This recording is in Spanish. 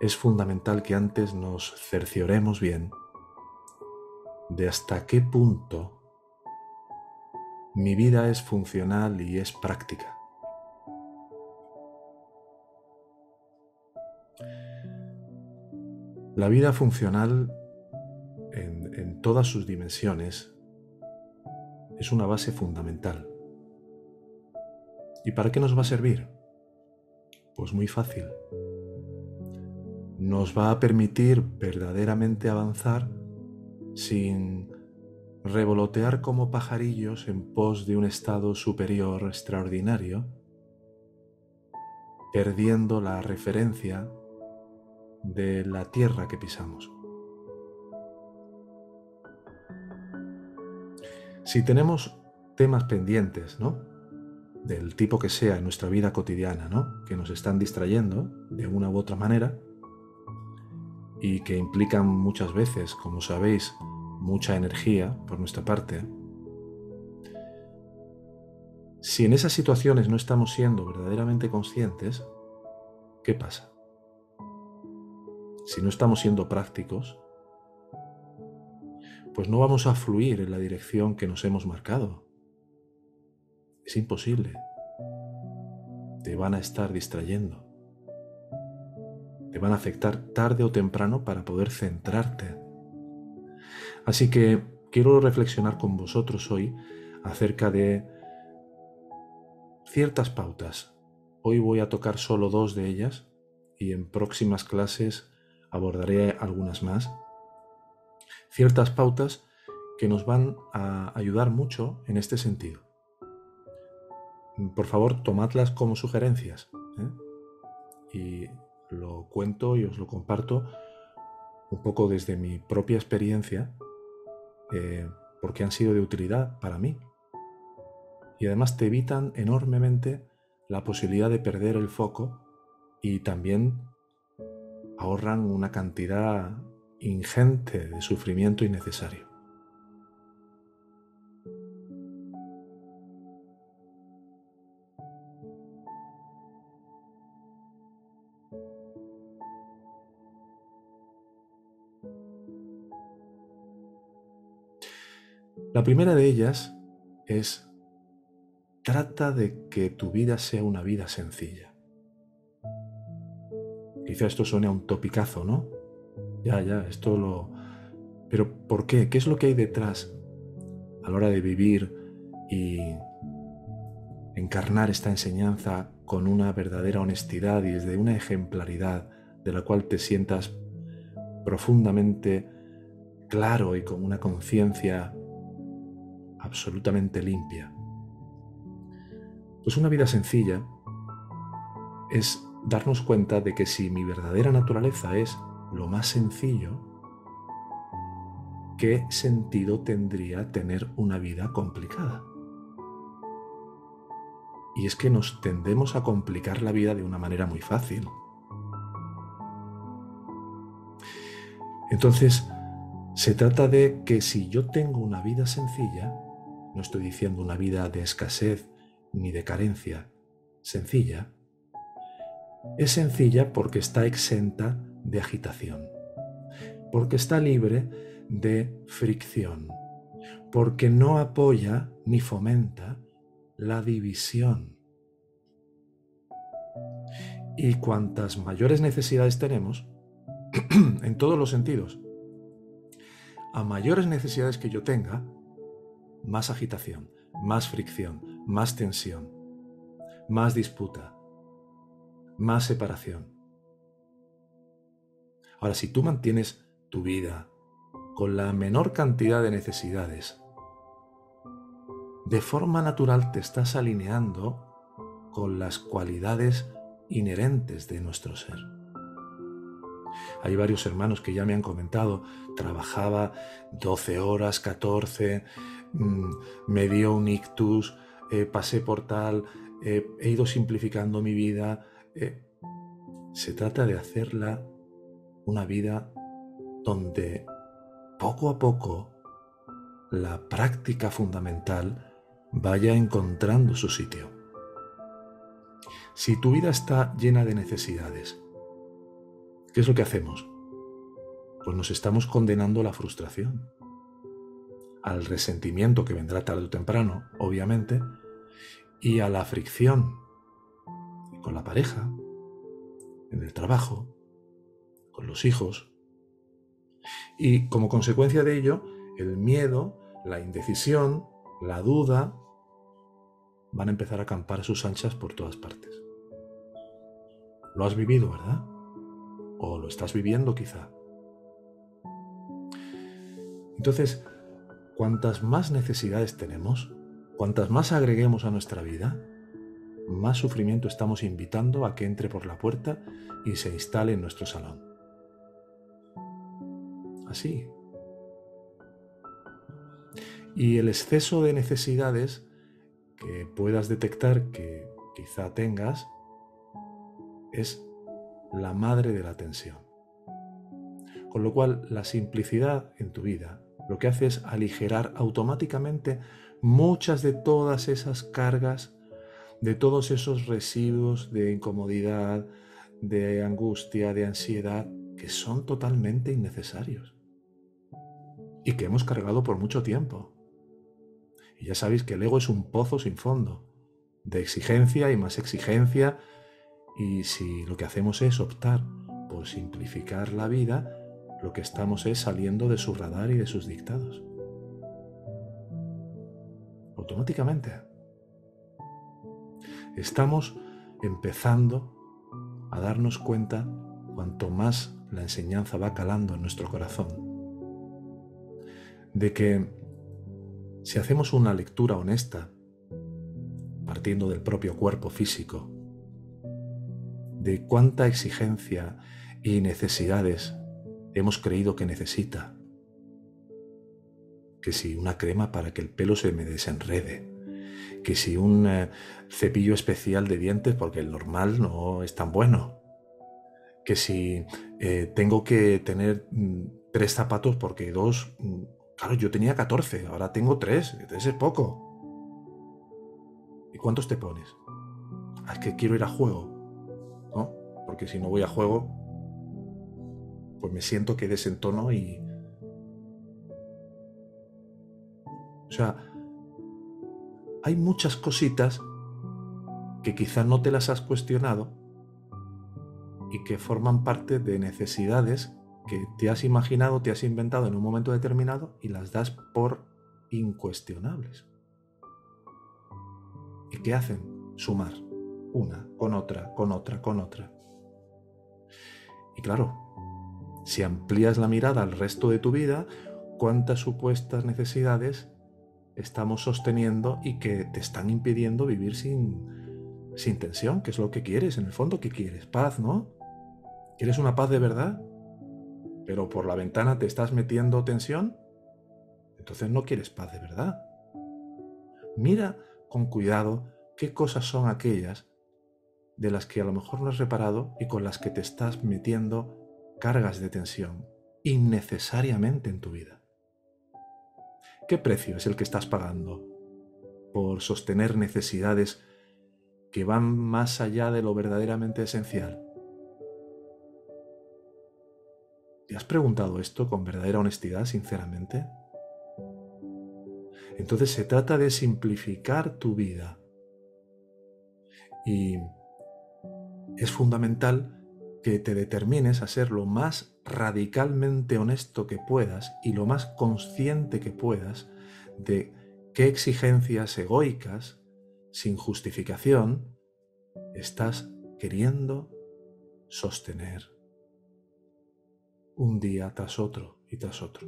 es fundamental que antes nos cercioremos bien de hasta qué punto mi vida es funcional y es práctica. La vida funcional en, todas sus dimensiones es una base fundamental. ¿Y para qué nos va a servir? Pues muy fácil. Nos va a permitir verdaderamente avanzar sin revolotear como pajarillos en pos de un estado superior extraordinario, perdiendo la referencia de la tierra que pisamos. Si tenemos temas pendientes, ¿no? Del tipo que sea en nuestra vida cotidiana, ¿no? Que nos están distrayendo de una u otra manera y que implican muchas veces, como sabéis, mucha energía por nuestra parte. Si en esas situaciones no estamos siendo verdaderamente conscientes, ¿qué pasa? Si no estamos siendo prácticos, pues no vamos a fluir en la dirección que nos hemos marcado. Es imposible. Te van a estar distrayendo. Te van a afectar tarde o temprano para poder centrarte Así que quiero reflexionar con vosotros hoy acerca de ciertas pautas. Hoy voy a tocar solo dos de ellas y en próximas clases abordaré algunas más. Ciertas pautas que nos van a ayudar mucho en este sentido. Por favor, tomadlas como sugerencias. ¿eh? Y lo cuento y os lo comparto un poco desde mi propia experiencia eh, porque han sido de utilidad para mí. Y además te evitan enormemente la posibilidad de perder el foco y también ahorran una cantidad ingente de sufrimiento innecesario. La primera de ellas es, trata de que tu vida sea una vida sencilla. Quizá esto suene a un topicazo, ¿no? Ya, ya, esto lo... Pero ¿por qué? ¿Qué es lo que hay detrás a la hora de vivir y encarnar esta enseñanza con una verdadera honestidad y desde una ejemplaridad de la cual te sientas profundamente claro y con una conciencia absolutamente limpia. Pues una vida sencilla es darnos cuenta de que si mi verdadera naturaleza es lo más sencillo, ¿qué sentido tendría tener una vida complicada? Y es que nos tendemos a complicar la vida de una manera muy fácil. Entonces, se trata de que si yo tengo una vida sencilla, no estoy diciendo una vida de escasez ni de carencia, sencilla. Es sencilla porque está exenta de agitación, porque está libre de fricción, porque no apoya ni fomenta la división. Y cuantas mayores necesidades tenemos, en todos los sentidos, a mayores necesidades que yo tenga, más agitación, más fricción, más tensión, más disputa, más separación. Ahora, si tú mantienes tu vida con la menor cantidad de necesidades, de forma natural te estás alineando con las cualidades inherentes de nuestro ser. Hay varios hermanos que ya me han comentado, trabajaba 12 horas, 14, Mm, me dio un ictus, eh, pasé por tal, eh, he ido simplificando mi vida. Eh, se trata de hacerla una vida donde poco a poco la práctica fundamental vaya encontrando su sitio. Si tu vida está llena de necesidades, ¿Qué es lo que hacemos? Pues nos estamos condenando a la frustración, al resentimiento que vendrá tarde o temprano, obviamente, y a la fricción con la pareja, en el trabajo, con los hijos. Y como consecuencia de ello, el miedo, la indecisión, la duda, van a empezar a acampar sus anchas por todas partes. Lo has vivido, ¿verdad? O lo estás viviendo quizá. Entonces, cuantas más necesidades tenemos, cuantas más agreguemos a nuestra vida, más sufrimiento estamos invitando a que entre por la puerta y se instale en nuestro salón. Así. Y el exceso de necesidades que puedas detectar que quizá tengas es la madre de la tensión. Con lo cual, la simplicidad en tu vida lo que hace es aligerar automáticamente muchas de todas esas cargas de todos esos residuos de incomodidad, de angustia, de ansiedad, que son totalmente innecesarios y que hemos cargado por mucho tiempo. Y ya sabéis que el ego es un pozo sin fondo, de exigencia y más exigencia, y si lo que hacemos es optar por simplificar la vida, lo que estamos es saliendo de su radar y de sus dictados. Automáticamente estamos empezando a darnos cuenta, cuanto más la enseñanza va calando en nuestro corazón, de que si hacemos una lectura honesta, partiendo del propio cuerpo físico, de cuánta exigencia y necesidades hemos creído que necesita, que si una crema para que el pelo se me desenrede, que si un eh, cepillo especial de dientes porque el normal no es tan bueno, que si eh, tengo que tener mm, tres zapatos porque dos, mm, claro, yo tenía 14, ahora tengo tres, tres es poco. ¿Y cuántos te pones? Ah, es que quiero ir a juego. Porque si no voy a juego, pues me siento que desentono y... O sea, hay muchas cositas que quizá no te las has cuestionado y que forman parte de necesidades que te has imaginado, te has inventado en un momento determinado y las das por incuestionables. ¿Y qué hacen? Sumar una con otra, con otra, con otra. Y claro, si amplías la mirada al resto de tu vida, ¿cuántas supuestas necesidades estamos sosteniendo y que te están impidiendo vivir sin, sin tensión, que es lo que quieres, en el fondo, ¿qué quieres? Paz, ¿no? ¿Quieres una paz de verdad? Pero por la ventana te estás metiendo tensión, entonces no quieres paz de verdad. Mira con cuidado qué cosas son aquellas de las que a lo mejor no has reparado y con las que te estás metiendo cargas de tensión innecesariamente en tu vida. ¿Qué precio es el que estás pagando por sostener necesidades que van más allá de lo verdaderamente esencial? ¿Te has preguntado esto con verdadera honestidad, sinceramente? Entonces se trata de simplificar tu vida. Y es fundamental que te determines a ser lo más radicalmente honesto que puedas y lo más consciente que puedas de qué exigencias egoicas, sin justificación, estás queriendo sostener un día tras otro y tras otro.